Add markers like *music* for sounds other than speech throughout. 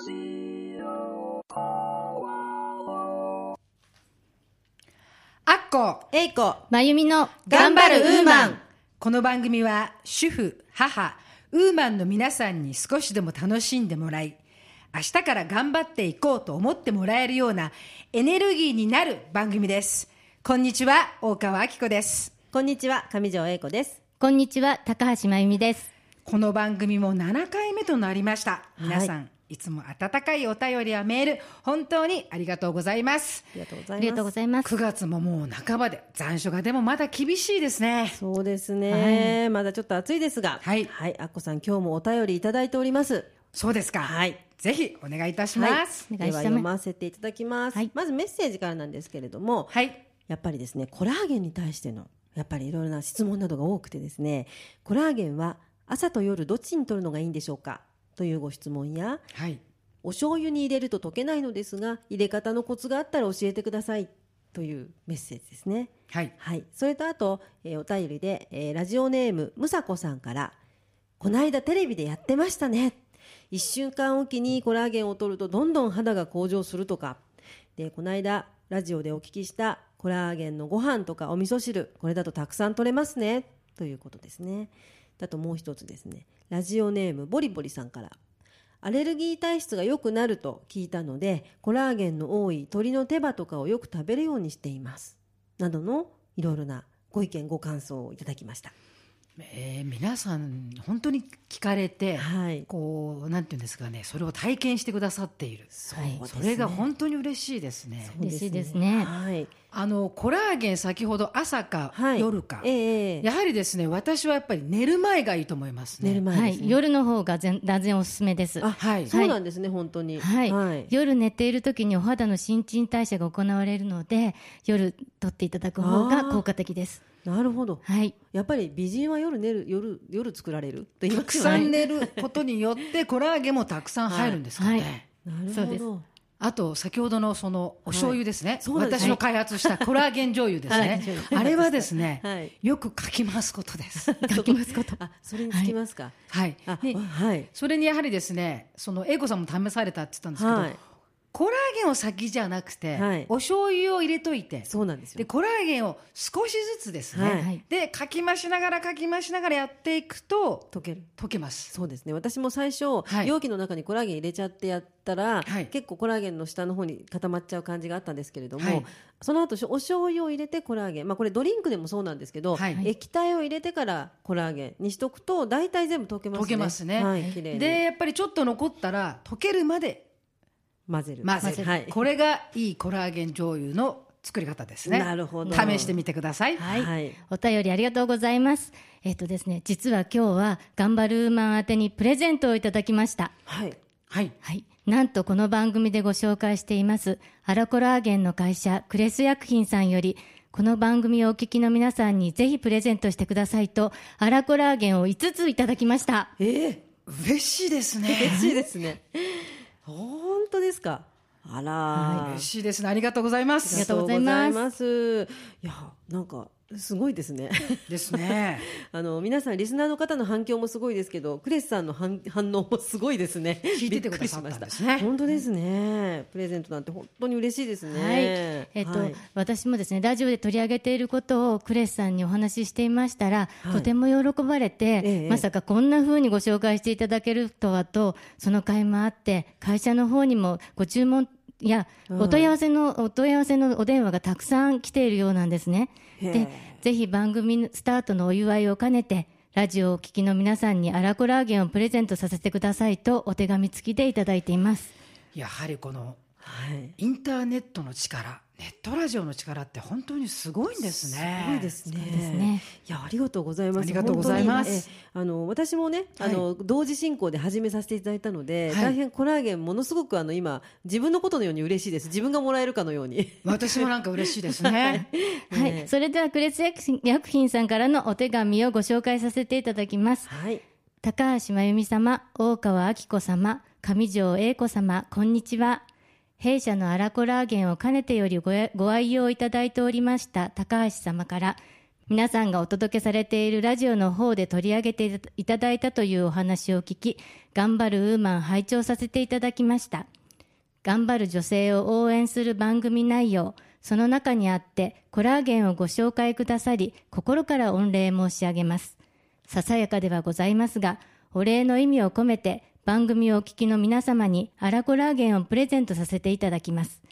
アッコえいこまゆみの頑張るウーマンこの番組は主婦、母、ウーマンの皆さんに少しでも楽しんでもらい、明日から頑張っていこうと思ってもらえるようなエネルギーになる番組です。こんにちは、大川明子です。こんにちは上条英子ですこんにちは高橋まゆみですこの番組も7回目となりました。皆さん、い、つも温かいお便りやメール、本当にありがとうございます。ありがとうございます。ありがとうございます9月ももう半ばで残暑がでもまだ厳しいですね。そうですね、まだちょっと暑いですがはい。はい、あっこさん今日もお便りいただいております。そうですか。はい。ぜひお願いいたします。お願いします。では読ませていただきます、はい。まずメッセージからなんですけれども、はい。やっぱりですねコラーゲンに対してのやっぱりいろいろな質問などが多くてですねコラーゲンは朝と夜どっちに取るのがいいんでしょうか？というご質問やはい。お醤油に入れると溶けないのですが入れ方のコツがあったら教えてください。というメッセージですね。はい。はい、それとあと、えーお便りで、えーラジオネームむさこさんから「この間テレビでやってましたね」「1週間おきにコラーゲンを取るとどんどん肌が向上するとか」でこの間ラジオでお聞きしたコラーゲンのご飯とかお味噌汁これだとたくさん取れますね。ということですねあともう一つですね。ラジオネームボリボリさんから。アレルギー体質が良くなると聞いたのでコラーゲンの多い鶏の手羽とかをよく食べるようにしています。などのいろいろなご意見ご感想をいただきました。えー皆さん本当に聞かれて、はい。こうなんていうんですかねそれを体験してくださっている、そうそれが本当に嬉しいですね。嬉しいですね。はい、あのコラーゲン先ほど朝か、はい、夜か、ええええ。やはりですね私はやっぱり寝る前がいいと思いますね。寝る前ですね、はい。夜の方が全断然おすすめです。あはい。そうなんですね、本当に。はい、はい、夜寝ている時にお肌の新陳代謝が行われるので夜取っていただく方が効果的ですなるほど。はい。やっぱり美人は夜寝る夜夜作られる？と言いたくますよねさん寝ることによってコラーゲンもたくさん入るんですかね、はい。なるそうですほど。あと先ほどのそのお醤油ですね、そうです。私の開発したコラーゲン醤油ですね、あれはですね、はい。よくかき回すことです。書きますこと。あそれにつきますか、はい、あではい。それにやはりですねその英子さんも試されたって言ったんですけど、はいコラーゲンを先じゃなくて、はい。お醤油を入れといて。そうなんですよ。でコラーゲンを少しずつですね、はいでかき回しながらかき回しながらやっていくと溶ける。溶けます。そうですね。私も最初、はい。容器の中にコラーゲン入れちゃってやったら、はい。結構コラーゲンの下の方に固まっちゃう感じがあったんですけれども、はい。その後お醤油を入れてコラーゲン、まあ、これドリンクでもそうなんですけど、はい。液体を入れてからコラーゲンにしとくと大体全部溶けますね。溶けますね。はい、綺麗に。でやっぱりちょっと残ったら溶けるまで混ぜる。混ぜる、はい、これがいいコラーゲン醤油の作り方ですね。なるほど。試してみてください、はい、はい。お便りありがとうございます。えっ、とですね実は今日は頑張るマン宛てにプレゼントをいただきました。はい。はい。はい。なんとこの番組でご紹介しています、アラコラーゲンの会社、クレス薬品さんより、この番組をお聞きの皆さんにぜひプレゼントしてくださいと、アラコラーゲンを5ついただきました。ええ嬉しいですね。嬉しいですね。本当ですか？あら、嬉しいですね。ありがとうございまありすがとうございます。ありがとうございます。いやなんかすごいですね。ですね。*laughs* あの皆さんリスナーの方の反響もすごいですけどクレスさんの反反応もすごいですね。*laughs* 聞いててくださったんですね。本当ですね。プレゼントなんて本当に嬉しいですね。はい。えっと、はい。私もですね、ラジオで取り上げていることをクレスさんにお話ししていましたら、はい。とても喜ばれて、ええ。まさかこんな風にご紹介していただけるとはと、その会もあって、会社の方にもご注文や、うんお問い合わせの、お問い合わせのお電話がたくさん来ているようなんですね。で、ぜひ番組スタートのお祝いを兼ねて、ラジオをお聞きの皆さんにアラコラーゲンをプレゼントさせてくださいとお手紙付きでいただいています。やはりこのはいインターネットの力ネットラジオの力って本当にすごいんですねすごいですね。すねいやありがとうございます。ありがとうございますあの私もね、あの同時進行で始めさせていただいたので、はい大変コラーゲンものすごくあの今自分のことのように嬉しいです。自分がもらえるかのように。私もなんか嬉しいですね *laughs* はい、ねそれではクレス薬品薬品さんからのお手紙をご紹介させていただきます。はい。高橋真由美様、大川明子様、上条英子様、こんにちは。弊社のアラコラーゲンをかねてよりごご愛用いただいておりました高橋様から、皆さんがお届けされているラジオの方で取り上げていただいたというお話を聞き、頑張るウーマン拝聴させていただきました。頑張る女性を応援する番組内容、その中にあってコラーゲンをご紹介くださり、心から御礼申し上げます。ささやかではございますが、お礼の意味を込めて番組をお聞きの皆様にアラコラーゲンをプレゼントさせていただきます。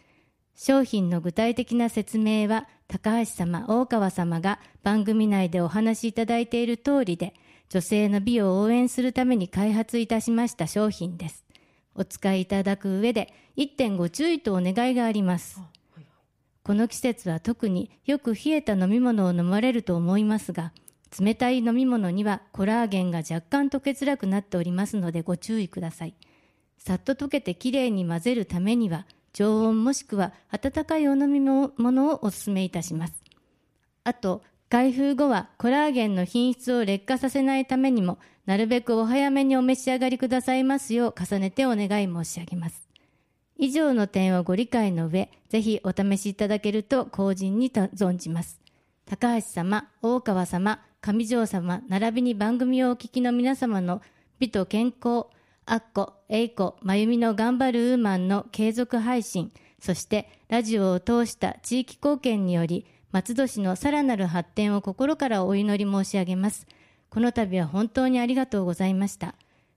商品の具体的な説明は高橋様、大川様が番組内でお話しいただいている通りで、女性の美を応援するために開発いたしました商品です。お使いいただく上で一点ご注意とお願いがあります。この季節は特によく冷えた飲み物を飲まれると思いますが、冷たい飲み物にはコラーゲンが若干溶けづらくなっておりますのでご注意ください。さっと溶けてきれいに混ぜるためには、常温もしくは温かいお飲み物をお勧めいたします。あと、開封後はコラーゲンの品質を劣化させないためにも、なるべくお早めにお召し上がりくださいますよう重ねてお願い申し上げます。以上の点をご理解の上、ぜひお試しいただけると後人に存じます。高橋様、大川様、上条様、並びに番組をお聞きの皆様の美と健康、アッコ、エイコ、まゆみの頑張るウーマンの継続配信、そしてラジオを通した地域貢献により、松戸市のさらなる発展を心からお祈り申し上げます。この度は本当にありがとうございました。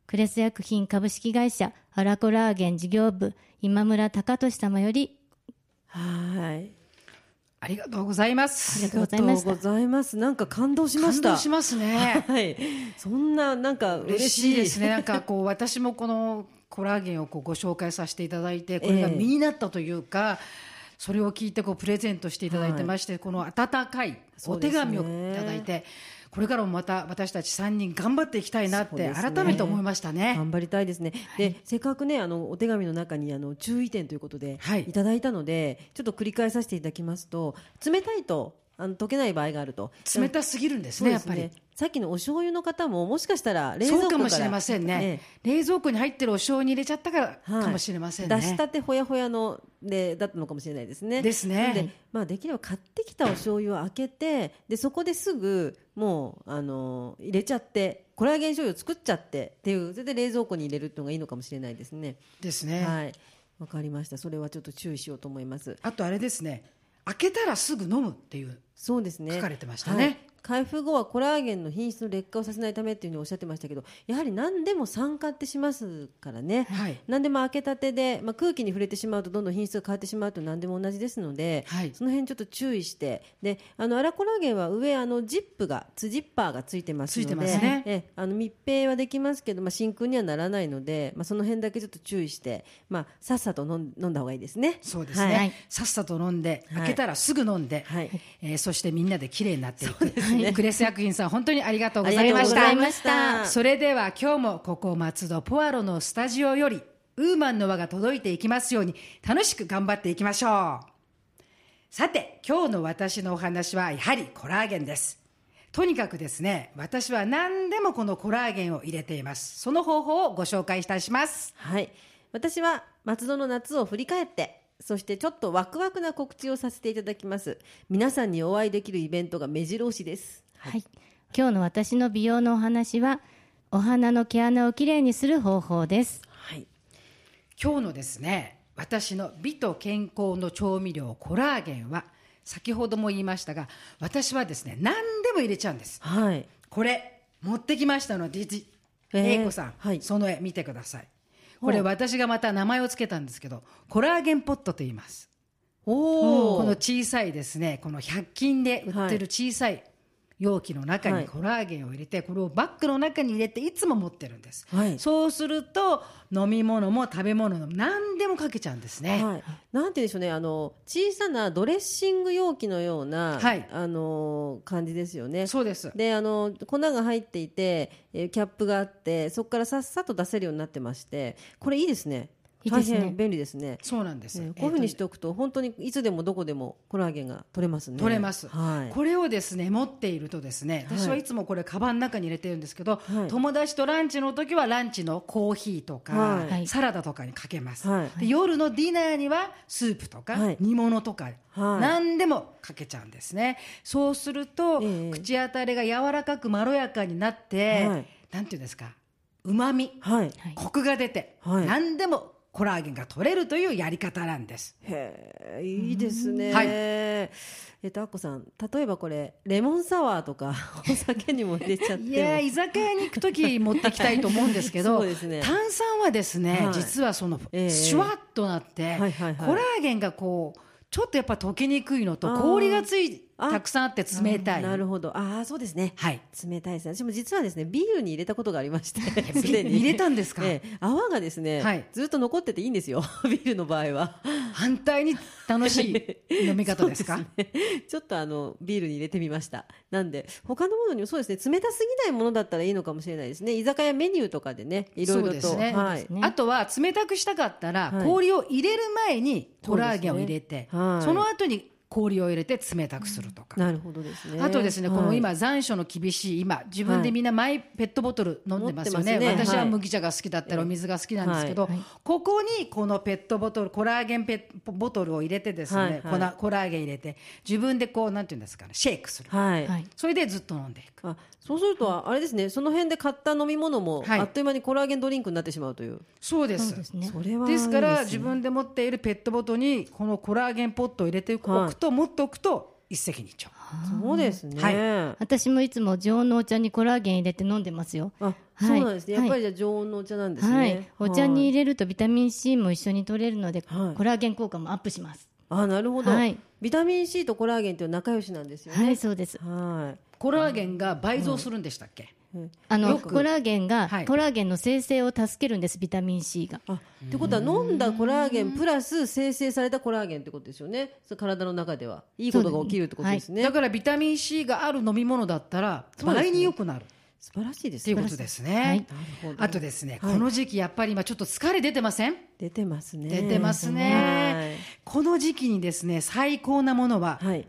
クレス薬品株式会社アラコラーゲン事業部今村隆俊様よりはい。ありがとうございます。ありがとうございましたありがとうございます。なんか感動しま感した。動しますね。はい。そんな、なんか嬉嬉しいしいですね。なんかこう私もこのコラーゲンをこうご紹介させていただいて、これが身になったというか。それを聞いてこうプレゼントしていただいてまして、この温かいお手紙をいただいて、これからもまた私たち3人頑張っていきたいなって改めて思いましたね。頑張りたいですね。で、せっかくね、あの、お手紙の中に、あの、注意点ということで、はいいただいたので、ちょっと繰り返させていただきますと、冷たいと、あの、溶けない場合があると。冷たすぎるんですね、やっぱり。さっきのお醤油の方も、もしかしたら冷蔵庫からそうかもしれませんね、冷蔵庫に入ってるお醤油に入れちゃったからはいかもしれませんね。出したてほやほやのでだったのかもしれないですね。ですねで、まあ、できれば買ってきたお醤油を開けてでそこですぐもうあの入れちゃってコラーゲン醤油を作っちゃってっていうそれで冷蔵庫に入れるのがいいのかもしれないですね。ですね。はいわかりましたそれはちょっと注意しようと思います。あとあれですね、開けたらすぐ飲むっていう。そうですね書かれてましたねはい開封後はコラーゲンの品質の劣化をさせないためっていうふうにおっしゃってましたけどやはり何でも酸化ってしますからね、はい。何でも開けたてで、まあ、空気に触れてしまうとどんどん品質が変わってしまうと何でも同じですので、はい。その辺ちょっと注意してであのアラコラーゲンは上あのジップがツジッパーがついてますのでついてますね。えあの密閉はできますけど、まあ、真空にはならないので、まあ、その辺だけちょっと注意して、まあ、さっさと飲ん飲んだ方がいいですね。そうですね、はい。さっさと飲んで、はい。開けたらすぐ飲んで、はい。えーそしてみんなで綺麗になっていく、クレス薬品さん、本当にありがとうござい。ましたそれでは今日もここ松戸ポアロのスタジオより、ウーマンの輪が届いていきますように、楽しく頑張っていきましょう。さて、今日の私のお話はやはりコラーゲンです。とにかくですね、私は何でもこのコラーゲンを入れています。その方法をご紹介いたします。はい。私は松戸の夏を振り返って、そしてちょっとワクワクな告知をさせていただきます。皆さんにお会いできるイベントが目白押しです。はい、今日の私の美容のお話はお花の毛穴をきれいにする方法ですはい。今日のですね私の美と健康の調味料コラーゲンは先ほども言いましたが私はですね何でも入れちゃうんですはい。これ持ってきましたのでじえー英子さん、はいその絵見てくださいこれ私がまた名前を付けたんですけどコラーゲンポットと言います。おこの小さいですねこの100均で売ってる小さい容器の中はい。にコラーゲンを入れてこれをバッグの中に入れていつも持ってるんです、はい。そうすると飲み物も食べ物も何でもかけちゃうんですね、はい、なんて言うんでしょうね、あの小さなドレッシング容器のような、はい。あの感じですよね。そうです。で、あの粉が入っていて、えーキャップがあって、そこからさっさと出せるようになってまして、これいいですね。大いいですね。変便利ですね。そうなんです、ねこういうふうにしえーておくと本当にいつでもどこでもコラーゲンが取れますね。取れます、はい。これをですね持っているとですね私はいつもこれカバンの中に入れてるんですけど、はい。友達とランチの時はランチのコーヒーとか、はい。サラダとかにかけます、はい。で夜のディナーにはスープとか、はい。煮物とか、はい。何でもかけちゃうんですね。そうすると、ええ。口当たりが柔らかくまろやかになって、はい。なんていうんですかうまみはい。コクが出て、はい。何でもコラーゲンが取れるというやり方なんです。へえ、いいですね。はい。えっと、アッコさん、例えばこれ、レモンサワーとか、*laughs* お酒にも入れちゃっても。いやー居酒屋に行く時持ってきたいと思うんですけどそうですね。炭酸はですね、はい。実はその、ええ。シュワッとなって、はいはいはい。コラーゲンがこうちょっとやっぱ溶けにくいのとあー。氷がついあたくさんあって冷たいなるほど。ああ、そうですね。はい冷たいですね。私も実はですね、ビールに入れたことがありまして、ビ *laughs* すでに入れたんですか？ええ泡がですね、はいずっと残ってていいんですよ。*laughs* ビールの場合は。反対に楽しい *laughs* 飲み方ですか？ちょっとあのビールに入れてみました。なんで他のものにもそうですね。冷たすぎないものだったらいいのかもしれないですね。居酒屋メニューとかでね、いろいろと、ねはい。ねあとは冷たくしたかったら、はい氷を入れる前にコラーゲンを入れてそねはいその後に氷を入れて冷たくするとか、なるほどですね。あとですね、このはい今、残暑の厳しい今、自分でみんなマイペットボトル飲んでますよね、私ははい。麦茶が好きだったらお水が好きなんですけど、はい。はい。ここにこのペットボトル、コラーゲンペッボトルを入れてですね、はい。はい。コラーゲン入れて、自分でこう、なんていうんですかね、シェイクする、はい。はい。それでずっと飲んでいく。あそうするとあれですねその辺で買った飲み物も、はい。あっという間にコラーゲンドリンクになってしまうという。そうです。そうですね。それはですから自分で持っているペットボトルにこのコラーゲンポットを入れておく,、はいと持っておくと一石二鳥そうですね、は私もいつも常温のお茶にコラーゲン入れて飲んでますよあはいそうなんですねやっぱりじゃ常温のお茶なんですね、はい、お茶に入れるとビタミン C も一緒に取れるので、はいコラーゲン効果もアップしますあなるほど、はいビタミン C とコラーゲンって仲良しなんですよねはいそうですはいコラーゲンが倍増するんでしたっけ、あのコラーゲンが、はい。コラーゲンの生成を助けるんですビタミン C が。あってことは飲んだコラーゲンプラス生成されたコラーゲンってことですよね。そう体の中では。いいことが起きるってことですね、だからビタミン C がある飲み物だったら倍に良くなる。素晴らしいですね。っていうことですね。はいなるほどあとですね、はい。この時期やっぱり今ちょっと疲れ出てません？出てますね。出てますね。この時期にですね、最高なものははい、はい、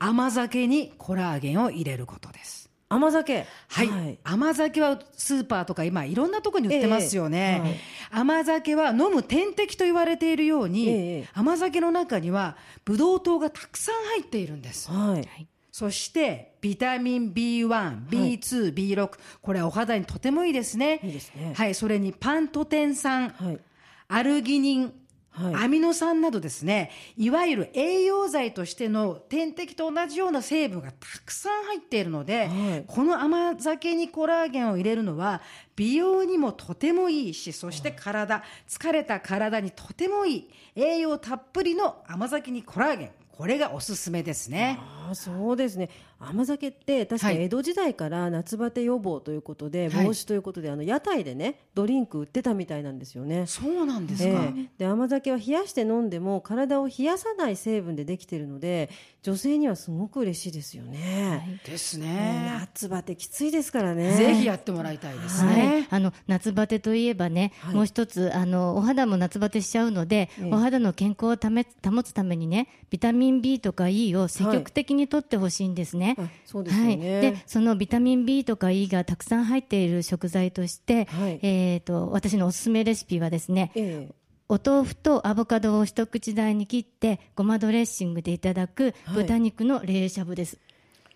甘酒にコラーゲンを入れることです。甘酒。はい、甘酒はスーパーとか今いろんなところに売ってますよね、ええはい。甘酒は飲む点滴と言われているように、ええ甘酒の中にはブドウ糖がたくさん入っているんです。はい。そしてビタミン B1、B2、B6 これはお肌にとてもいいですね。いいですね。はい、それにパントテン酸、はい。アルギニン、はい。アミノ酸などですねいわゆる栄養剤としての点滴と同じような成分がたくさん入っているので、はい。この甘酒にコラーゲンを入れるのは美容にもとてもいいしそして体疲れた体にとてもいい栄養たっぷりの甘酒にコラーゲン。これがおすすめですね。ああそうですね甘酒って確かはい江戸時代から夏バテ予防ということで、はい防止ということであの屋台でねドリンク売ってたみたいなんですよね。そうなんですか、ええで甘酒は冷やして飲んでも体を冷やさない成分でできているので女性にはすごく嬉しいですよね。ですねね。夏バテきついですからね。ぜひやってもらいたいですはいね。、あの夏バテといえばね、はいもう一つあのお肌も夏バテしちゃうので、ええお肌の健康をため保つためにねビタミン B とか E を積極的に取ってほしいんですね。あそうですよはい、ね。でそのビタミン B とか E がたくさん入っている食材として、はい。えー、と私のおすすめレシピはですね、ええ。お豆腐とアボカドを一口大に切ってごまドレッシングでいただくはい。豚肉の冷しゃぶです、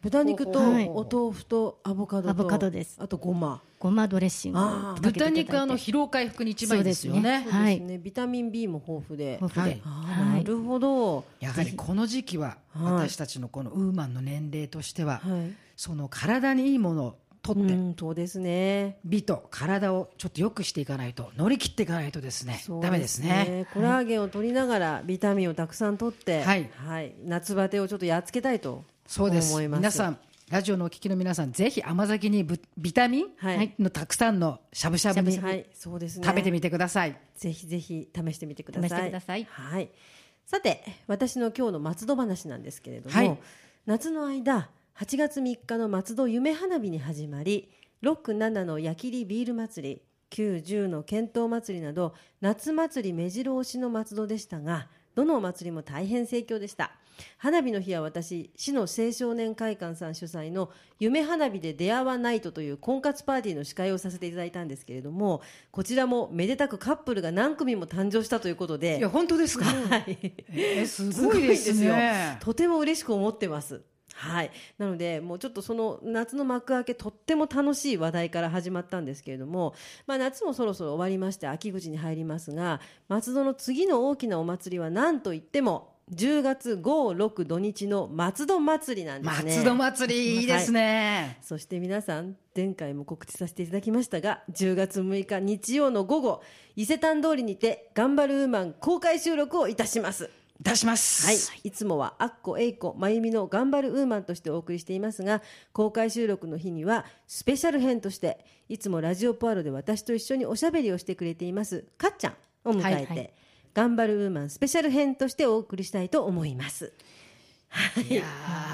豚肉とはいお豆腐とアボカドとアボカドですあとごま。ごまドレッシング豚肉あの疲労回復に一番いいですよね。はい。ビタミン B も豊富で。豊富で、ああなるほど。やはりこの時期ははい私たちのこのウーマンの年齢としては、はい。その体にいいものを取って、うん、そうですね。美と体をちょっと良くしていかないと乗り切っていかないとですねダメですね。コラーゲンを取りながらビタミンをたくさん取って、はい夏バテをちょっとやっつけたいとそうです。皆さんラジオのお聞きの皆さんぜひ甘酒にブビタミンはいのたくさんのしゃぶしゃぶにはい、そうですね。食べてみてください。ぜひぜひ試してみてください。試してくださいはい。さて、私の今日の松戸話なんですけれども、はい夏の間、8月3日の松戸夢花火に始まり、6、7の矢切ビール祭り、9、10の剣闘祭りなど夏祭り目白押しの松戸でしたがどのお祭りも大変盛況でした花火の日は私市の青少年会館さん主催の夢花火で出会わないとという婚活パーティーの司会をさせていただいたんですけれどもこちらもめでたくカップルが何組も誕生したということで。いや本当ですか、はい、*laughs* えすごいですね。とても嬉しく思ってます。はい、なのでもうちょっとその夏の幕開けとっても楽しい話題から始まったんですけれども、まあ、夏もそろそろ終わりまして秋口に入りますが松戸の次の大きなお祭りは何といっても10月5、6土日の松戸祭りなんですね。松戸祭りいいですね、そして皆さん前回も告知させていただきましたが10月6日日曜の午後伊勢丹通りにて「頑張るウーマン」公開収録をいたします。出します。はい、いつもはアッコ、エイコ、まゆみの頑張るウーマンとしてお送りしていますが公開収録の日にはスペシャル編としていつもラジオポアロで私と一緒におしゃべりをしてくれていますかっちゃんを迎えて、はいはい頑張るウーマンスペシャル編としてお送りしたいと思います。い。や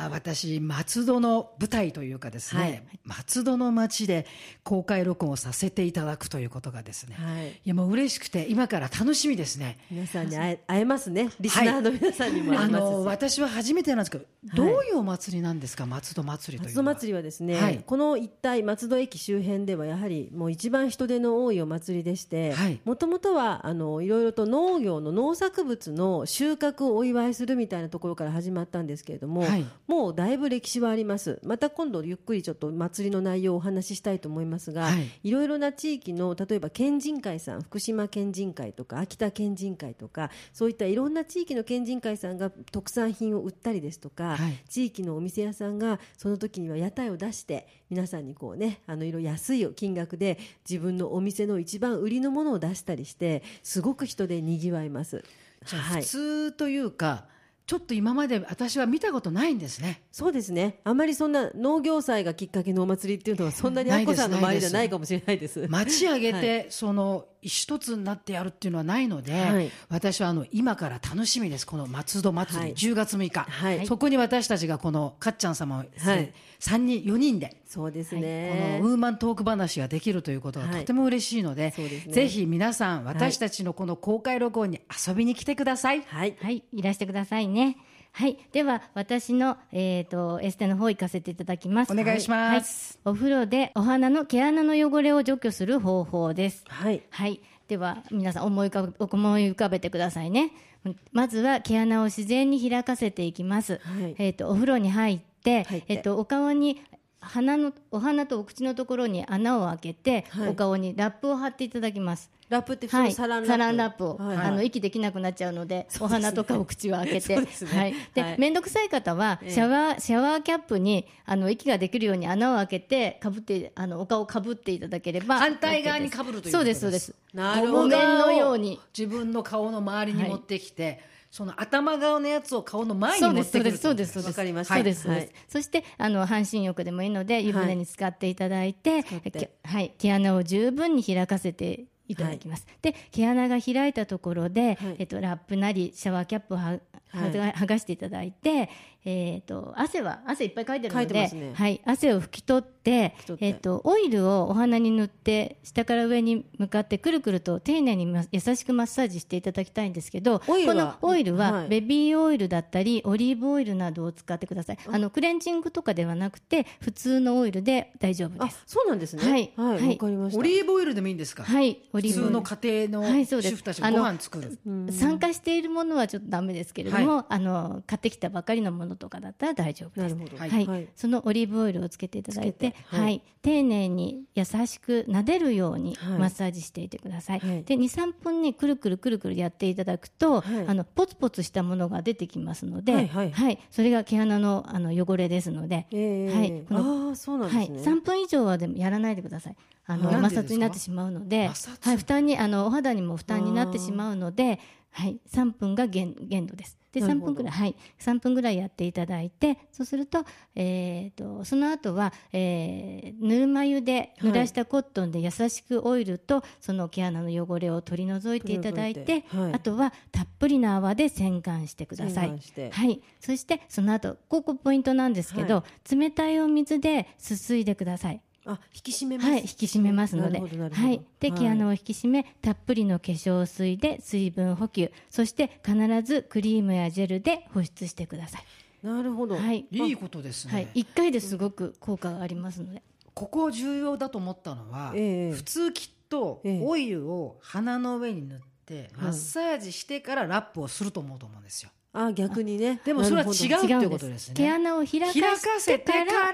ー私松戸の舞台というかですね、はい。松戸の街で公開録音をさせていただくということがですね、はい。いやもう嬉しくて今から楽しみですね。皆さんに会え会えますね。リスナーの皆さんにも会あえますし、の私は初めてなんですけど、どういうお祭りなんですか？松戸祭りというのは。松戸祭りはですね、はい。この一帯松戸駅周辺ではやはりもう一番人手の多いお祭りでしてはい。もともとはあのいろいろと農業の農作物の収穫をお祝いするみたいなところから始まったんですけれども、はい。もうだいぶ歴史はあります。また今度ゆっくりちょっと祭りの内容をお話ししたいと思いますが、はい。いろいろな地域の例えば県人会さん福島県人会とか秋田県人会とかそういったいろんな地域の県人会さんが特産品を売ったりですとか、はい。地域のお店屋さんがその時には屋台を出して皆さんにこうねあの色安い金額で自分のお店の一番売りのものを出したりしてすごく人でにぎわいます。じゃあ普はい、通というか、ちょっと今まで私は見たことないんですね。そうですね。あまりそんな農業祭がきっかけのお祭りっていうのはそんなにアッコさんの周りじゃないかもしれないです。町 *laughs* 上げて、はい。その一つになってやるっていうのはないので、はい。私はあの今から楽しみです。この松戸祭り、はい。10月6日、はい。そこに私たちがこのかっちゃん様を、はい。3人4人でそうですこね。のウーマントーク話ができるということがはい。とても嬉しいので、ですね。ぜひ皆さん私たちのこの公開録音に遊びに来てください。はい。はい、いらしてくださいね。はい、では私の、えー、とエステの方行かせていただきます。お願いしますはいお風呂でお花の毛穴の汚れを除去する方法です。はい。はい、では皆さん思い浮かべ思い浮かべてくださいね。まずは毛穴を自然に開かせていきます。はいえっ、とお風呂に入って、入ってえっ、とお顔に鼻のお花とお口のところに穴を開けて、はい。お顔にラップを貼っていただきます。ラップって普通はい、のサランラップ。サランラップを、はいあの息できなくなっちゃうので、お花とかお口を開けて、ね。はい、で、はい。面倒くさい方はええ。シャワー、シャワーキャップにあの息ができるように穴を開けてかぶってあのお顔をかぶっていただければ反対側にす。被るというそうですそうです。す。なるほど。お面のように。自分の顔の周りに持ってきて、その頭側のやつを顔の前に持ってくるそうですそうですわかりました。そうですそうです、はい。そしてあの半身浴でもいいので湯船に浸かっていただいて、はい。毛穴を十分に開かせていただきます、で毛穴が開いたところで、はい。えっと、ラップなりシャワーキャップをははがしていただいて、えっと汗は汗いっぱいかいてるのでね。はい、汗を拭き取ってき取って。えっと、オイルをお花に塗って下から上に向かってくるくると丁寧にま優しくマッサージしていただきたいんですけどオイルは？このオイルは、はい。ベビーオイルだったりオリーブオイルなどを使ってください。あのクレンジングとかではなくて普通のオイルで大丈夫あで、す。そうなんですね。はいはい。わ、はい。かりました。オリーブオイルでもいいんですか、はいオリーブ。オイル普通の家庭のはいそうです。主婦たちがご飯作る、酸化しているものはちょっとダメですけれども、あの買ってきたばかりのものとかだったら大丈夫です。はい。そのオリーブオイルをつけていただいてはい。はい。丁寧に優しく撫でるようにはい。マッサージしていてください、はい。で23分ねくるくるくるくるやっていただくと、はい。あのポツポツしたものが出てきますので、はいはいそれが毛穴のあの汚れですので、ええはい。このはい、ですね。3分以上はでもやらないでください。あの摩擦になってしまうので、はい、負担にあのお肌にも負担になってしまうので、はい、3分が限限度です。で3なるほど。分ぐらいはい。3分ぐらいやっていただいて、そうするとえー、とその後は、えー、ぬるま湯で濡らしたコットンで優しくオイルとその毛穴の汚れを取り除いていただいて、はい。あとはたっぷりの泡で洗顔してください。はい、そしてその後ここポイントなんですけど、冷たいお水ですすいでください。あ引き締めます。はい、引き締めますので、はい、で、毛穴を引き締め、たっぷりの化粧水で水分補給、そして必ずクリームやジェルで保湿してください。なるほど。はい、いいことですね、はい、一回ですごく効果がありますので。ここ重要だと思ったのは、ええ。普通きっとええ。オイルを鼻の上に塗ってマッサージしてからラップをすると思うと思うんですよ。あ逆にね。でもそれは違うっていう違うんです。ことですね毛穴を開か開かせせてからてから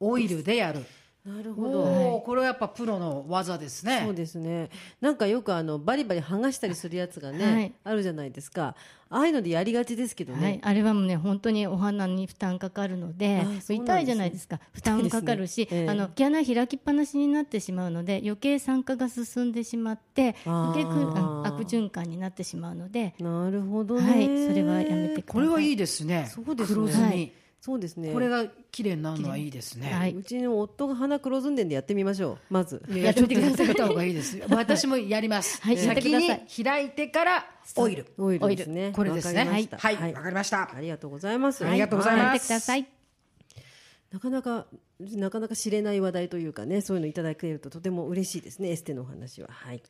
オイルでやるなるほど、おおこれはやっぱプロの技ですね。そうですね。なんかよくあのバリバリ剥がしたりするやつがね、はい。あるじゃないですか。ああいうのでやりがちですけどね、はい、あれはもうね本当にお鼻に負担かかるのでね。痛いじゃないですか。負担もかかるし、ね。ええ。あの毛穴開きっぱなしになってしまうので余計酸化が進んでしまって余計悪循環になってしまうので、なるほどね、はい、それはやめてください。これはいいですね。そうですね。黒ずみ、はいそうですね。これが綺麗になるのはいいですね、はい。うちの夫が鼻黒ずんでんでやってみましょう。まず。いやってみた方がい。いです私もやります、はいやってく先に。ださい開いてからオイル。オイル。ですね。これですね。わかりました。はい。わかりました。ありがとうございます。ありがとうございます。やってください。なかなかなかなか知れない話題というかねそういうのいただけるととても嬉しいですね。エステのお話は。はい。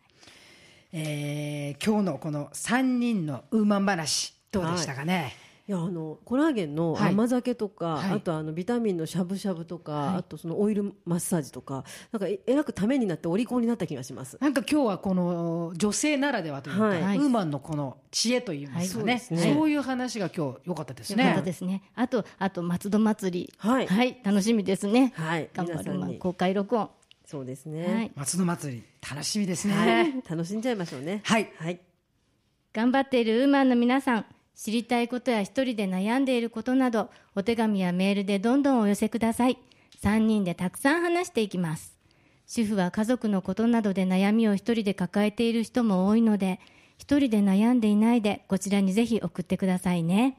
えー今日のこの3人のウーマン話どうでしたかね、いやあのコラーゲンのはい。甘酒とか、はい。あとあのビタミンのしゃぶしゃぶとか、はい。あとそのオイルマッサージとかなんかええらくためになってお利口になった気がします。なんか今日はこの女性ならではというか、はい。ウーマンのこの知恵といいますかね,、はい。そうそういう話が今日良かったですよかったね。ですね。あとあと松戸祭り。はい。楽しみですね。はい。頑張皆さんに。るまあ公開録音。そうですはねい。松の祭り楽しみですね。はい、楽しんじゃいましょうね。はい。はい。頑張っているウーマンの皆さん知りたいことや一人で悩んでいることなどお手紙やメールでどんどんお寄せください。3人でたくさん話していきます。主婦は家族のことなどで悩みを一人で抱えている人も多いので一人で悩んでいないでこちらにぜひ送ってくださいね。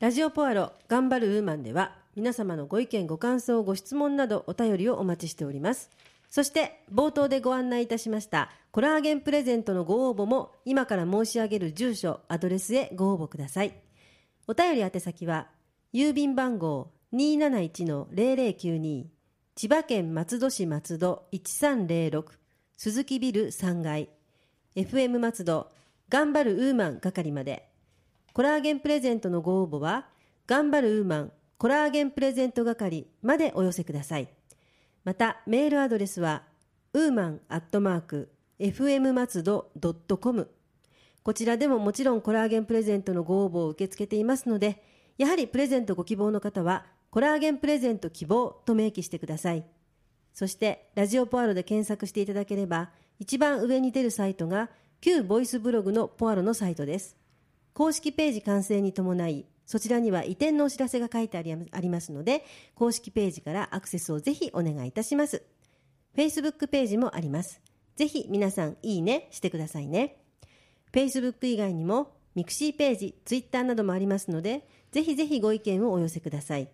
ラジオポアロ頑張るウーマンでは皆様のご意見ご感想ご質問などお便りをお待ちしております。そして冒頭でご案内いたしましたコラーゲンプレゼントのご応募も今から申し上げる住所アドレスへご応募くださいお便り宛先は郵便番号271-0092千葉県松戸市松戸1306鈴木ビル3階 FM 松戸頑張るウーマン係までコラーゲンプレゼントのご応募は、頑張るウーマンコラーゲンプレゼント係までお寄せください。また、メールアドレスは、ウーマンアットマーク、fm 松戸 .com。こちらでももちろんコラーゲンプレゼントのご応募を受け付けていますので、やはりプレゼントご希望の方は、コラーゲンプレゼント希望と明記してください。そして、ラジオポアロで検索していただければ、一番上に出るサイトが、旧ボイスブログのポアロのサイトです。公式ページ完成に伴い、そちらには移転のお知らせが書いてありますので、公式ページからアクセスをぜひお願いいたします。Facebook ページもあります。ぜひ皆さんいいねしてくださいね。Facebook 以外にもミクシーページ、Twitter などもありますので、ぜひぜひご意見をお寄せください。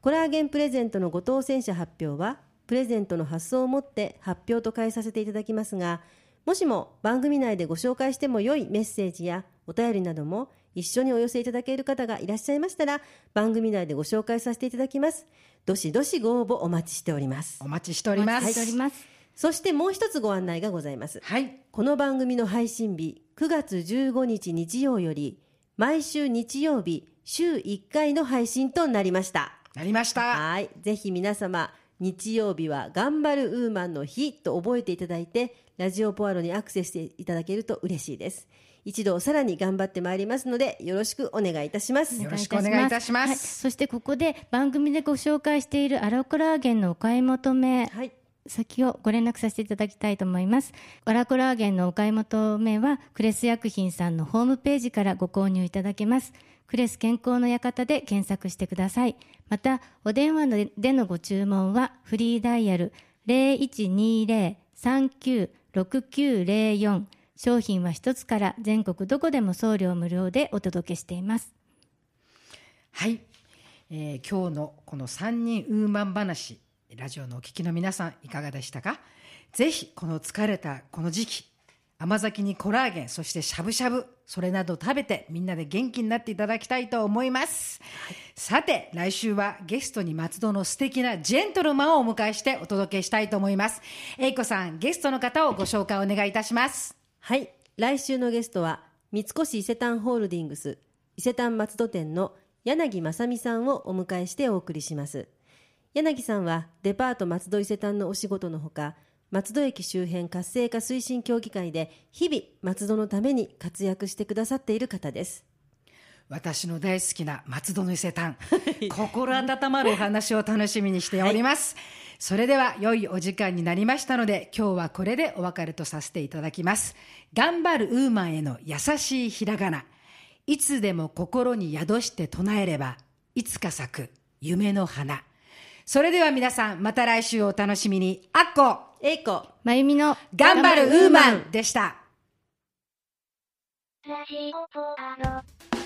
コラーゲンプレゼントのご当選者発表は、プレゼントの発送をもって発表と変えさせていただきますが、もしも番組内でご紹介しても良いメッセージやお便りなども一緒にお寄せいただける方がいらっしゃいましたら、番組内でご紹介させていただきます。どしどしご応募お待ちしております。お待ちしておりまお待ちしておす。りますそしてもう一つご案内がございます。はい。この番組の配信日9月15日日曜より毎週日曜日週1回の配信となりました。なりました。はい。ぜひ皆様、日曜日は頑張るウーマンの日と覚えていただいて、ラジオポアロにアクセスしていただけると嬉しいです。一度さらに頑張ってまいりますので、よろしくお願いいたします。よろしくお願いいたしますはい、そしてここで番組でご紹介しているアロコラーゲンのお買い求めはい。先をご連絡させていただきたいと思います。アラコラーゲンのお買い求めは、クレス薬品さんのホームページからご購入いただけます。クレス健康の館で検索してください。また、お電話でのご注文は、フリーダイヤル0120-396904商品は一つから全国どこでも送料無料でお届けしています。はい、えー今日のこの3人ウーマン話ラジオのお聞きの皆さんいかがでしたか？ぜひこの疲れたこの時期甘酒にコラーゲン、そしてしゃぶしゃぶ、それなど食べてみんなで元気になっていただきたいと思います。さて、来週はゲストに松戸の素敵なジェントルマンをお迎えしてお届けしたいと思います。えいこさん、ゲストの方をご紹介お願いいたします。はい。来週のゲストは、三越伊勢丹ホールディングス、伊勢丹松戸店の柳正美さんをお迎えしてお送りします。柳さんは、デパート松戸伊勢丹のお仕事のほか、松戸駅周辺活性化推進協議会で、日々松戸のために活躍してくださっている方です。私の大好きな松戸の伊勢丹。*laughs* 心温まるお話を楽しみにしております、それでは良いお時間になりましたので今日はこれでお別れとさせていただきます。頑張るウーマンへの優しいひらがな。いつでも心に宿して唱えればいつか咲く夢の花。それでは皆さんまた来週お楽しみに。あっこえいこまゆみの頑張るウーマンでした。ラジオポアド。